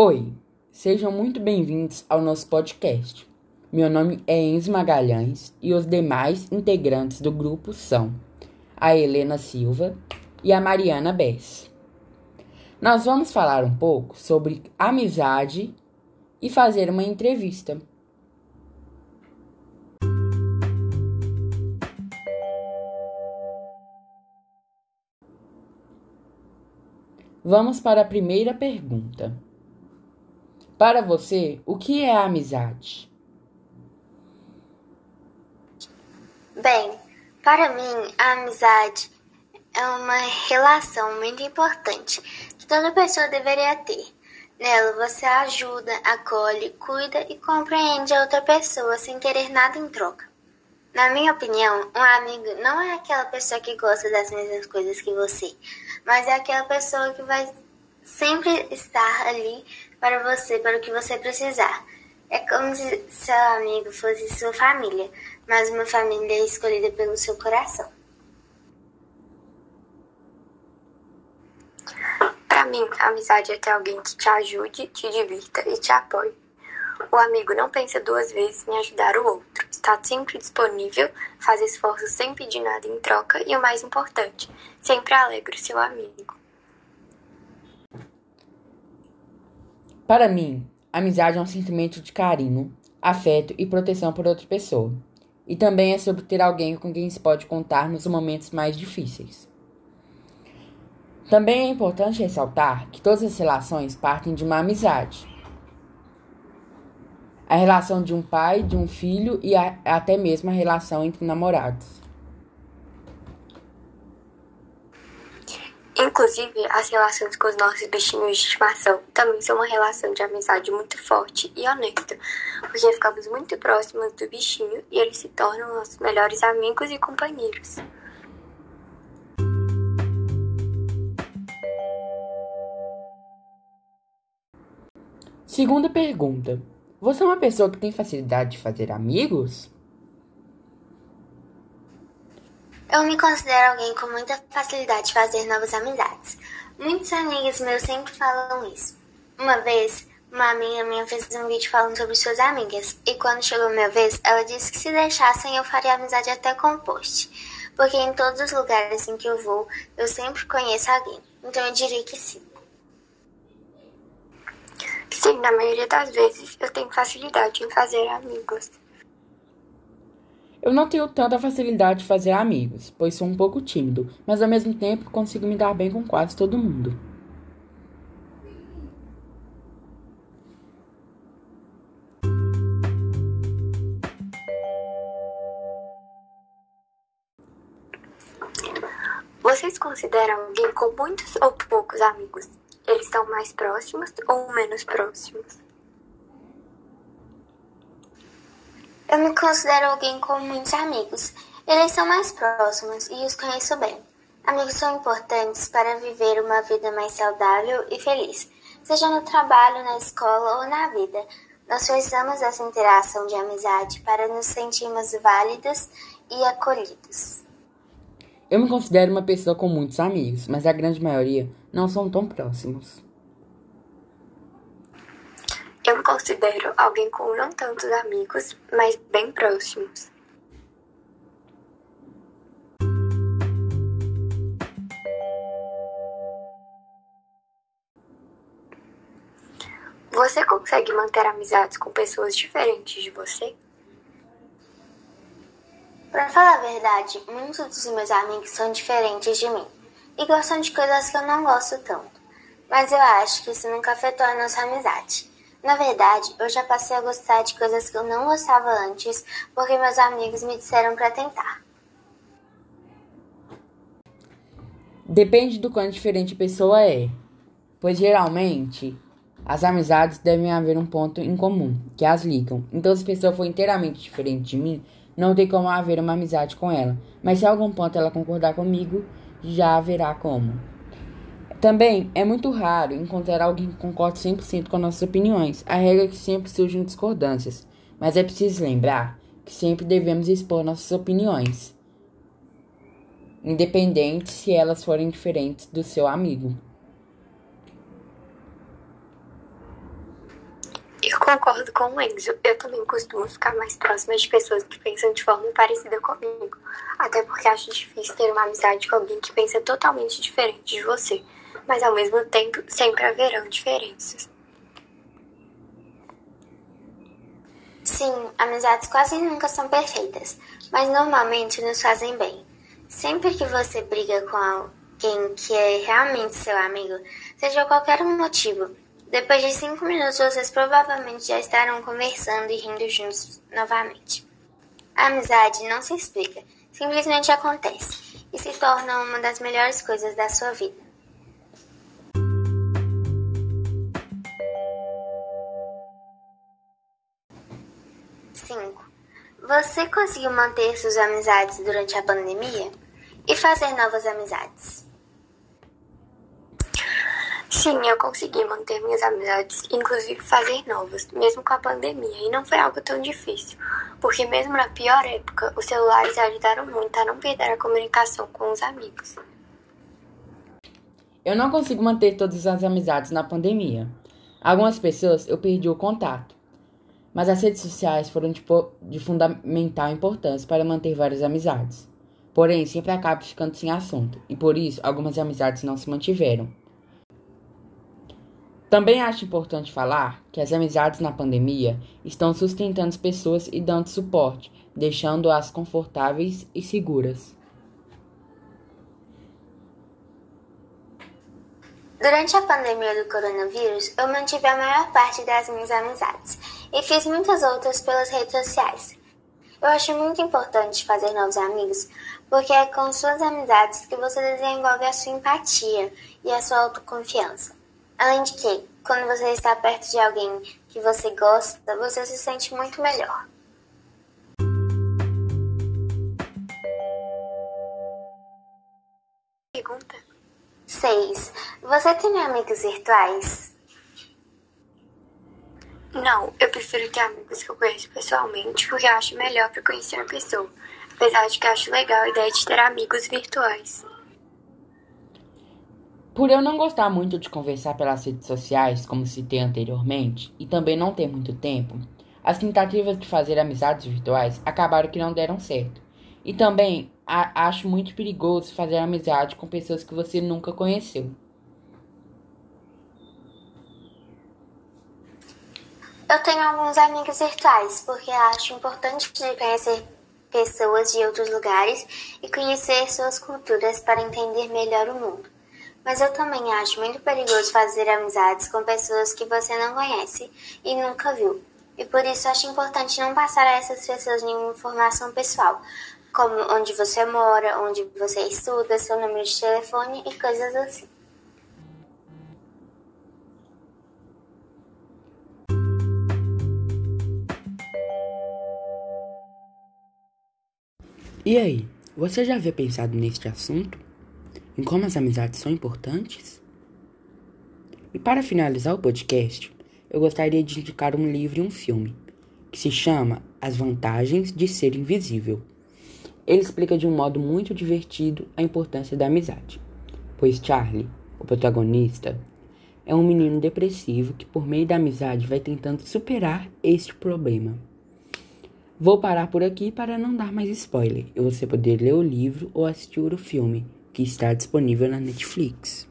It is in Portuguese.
Oi, sejam muito bem-vindos ao nosso podcast. Meu nome é Enzo Magalhães e os demais integrantes do grupo são a Helena Silva e a Mariana Bess. Nós vamos falar um pouco sobre amizade e fazer uma entrevista. Vamos para a primeira pergunta. Para você, o que é a amizade? Bem, para mim, a amizade é uma relação muito importante que toda pessoa deveria ter. Nela você ajuda, acolhe, cuida e compreende a outra pessoa sem querer nada em troca. Na minha opinião, um amigo não é aquela pessoa que gosta das mesmas coisas que você, mas é aquela pessoa que vai sempre estar ali para você, para o que você precisar. É como se seu amigo fosse sua família, mas uma família escolhida pelo seu coração. Para mim, a amizade é ter alguém que te ajude, te divirta e te apoie. O amigo não pensa duas vezes em ajudar o outro, está sempre disponível, faz esforços sem pedir nada em troca e o mais importante, sempre alegra o seu amigo. Para mim, amizade é um sentimento de carinho, afeto e proteção por outra pessoa. E também é sobre ter alguém com quem se pode contar nos momentos mais difíceis. Também é importante ressaltar que todas as relações partem de uma amizade a relação de um pai, de um filho e a, até mesmo a relação entre namorados. Inclusive, as relações com os nossos bichinhos de estimação também são uma relação de amizade muito forte e honesta, porque ficamos muito próximos do bichinho e eles se tornam nossos melhores amigos e companheiros. Segunda pergunta: você é uma pessoa que tem facilidade de fazer amigos? Eu me considero alguém com muita facilidade de fazer novas amizades. Muitos amigos meus sempre falam isso. Uma vez, uma amiga minha fez um vídeo falando sobre suas amigas, e quando chegou a minha vez, ela disse que se deixassem eu faria amizade até com post. Porque em todos os lugares em que eu vou, eu sempre conheço alguém. Então eu diria que sim. Sim, na maioria das vezes eu tenho facilidade em fazer amigos. Eu não tenho tanta facilidade de fazer amigos, pois sou um pouco tímido, mas ao mesmo tempo consigo me dar bem com quase todo mundo. Vocês consideram alguém com muitos ou poucos amigos? Eles estão mais próximos ou menos próximos? Eu me considero alguém com muitos amigos. Eles são mais próximos e os conheço bem. Amigos são importantes para viver uma vida mais saudável e feliz, seja no trabalho, na escola ou na vida. Nós precisamos dessa interação de amizade para nos sentirmos válidos e acolhidos. Eu me considero uma pessoa com muitos amigos, mas a grande maioria não são tão próximos. Eu me considero alguém com não tantos amigos, mas bem próximos. Você consegue manter amizades com pessoas diferentes de você? Pra falar a verdade, muitos dos meus amigos são diferentes de mim e gostam de coisas que eu não gosto tanto. Mas eu acho que isso nunca afetou a nossa amizade. Na verdade, eu já passei a gostar de coisas que eu não gostava antes porque meus amigos me disseram para tentar. Depende do quão diferente a pessoa é, pois geralmente as amizades devem haver um ponto em comum que as ligam. Então, se a pessoa for inteiramente diferente de mim, não tem como haver uma amizade com ela. Mas se algum ponto ela concordar comigo, já haverá como. Também é muito raro encontrar alguém que concorde 100% com nossas opiniões. A regra é que sempre surgem discordâncias, mas é preciso lembrar que sempre devemos expor nossas opiniões, independente se elas forem diferentes do seu amigo. Concordo com o Enzo. Eu também costumo ficar mais próxima de pessoas que pensam de forma parecida comigo. Até porque acho difícil ter uma amizade com alguém que pensa totalmente diferente de você. Mas ao mesmo tempo, sempre haverão diferenças. Sim, amizades quase nunca são perfeitas, mas normalmente nos fazem bem. Sempre que você briga com alguém que é realmente seu amigo, seja qualquer motivo, depois de cinco minutos, vocês provavelmente já estarão conversando e rindo juntos novamente. A amizade não se explica, simplesmente acontece e se torna uma das melhores coisas da sua vida. Cinco. Você conseguiu manter suas amizades durante a pandemia e fazer novas amizades? Sim, eu consegui manter minhas amizades, inclusive fazer novas, mesmo com a pandemia, e não foi algo tão difícil, porque mesmo na pior época, os celulares ajudaram muito a não perder a comunicação com os amigos. Eu não consigo manter todas as amizades na pandemia. Algumas pessoas eu perdi o contato, mas as redes sociais foram de, de fundamental importância para manter várias amizades. Porém, sempre acabo ficando sem assunto, e por isso algumas amizades não se mantiveram. Também acho importante falar que as amizades na pandemia estão sustentando as pessoas e dando suporte, deixando-as confortáveis e seguras. Durante a pandemia do coronavírus, eu mantive a maior parte das minhas amizades e fiz muitas outras pelas redes sociais. Eu acho muito importante fazer novos amigos, porque é com suas amizades que você desenvolve a sua empatia e a sua autoconfiança. Além de que, quando você está perto de alguém que você gosta, você se sente muito melhor. Pergunta 6. Você tem amigos virtuais? Não, eu prefiro ter amigos que eu conheço pessoalmente porque eu acho melhor para conhecer a pessoa. Apesar de que eu acho legal a ideia de ter amigos virtuais. Por eu não gostar muito de conversar pelas redes sociais, como citei anteriormente, e também não ter muito tempo, as tentativas de fazer amizades virtuais acabaram que não deram certo. E também a, acho muito perigoso fazer amizade com pessoas que você nunca conheceu. Eu tenho alguns amigos virtuais, porque acho importante conhecer pessoas de outros lugares e conhecer suas culturas para entender melhor o mundo. Mas eu também acho muito perigoso fazer amizades com pessoas que você não conhece e nunca viu. E por isso acho importante não passar a essas pessoas nenhuma informação pessoal, como onde você mora, onde você estuda, seu número de telefone e coisas assim. E aí, você já havia pensado neste assunto? em como as amizades são importantes? E para finalizar o podcast, eu gostaria de indicar um livro e um filme que se chama As Vantagens de Ser Invisível. Ele explica de um modo muito divertido a importância da amizade, pois Charlie, o protagonista, é um menino depressivo que, por meio da amizade, vai tentando superar este problema. Vou parar por aqui para não dar mais spoiler e você poder ler o livro ou assistir o filme que está disponível na Netflix.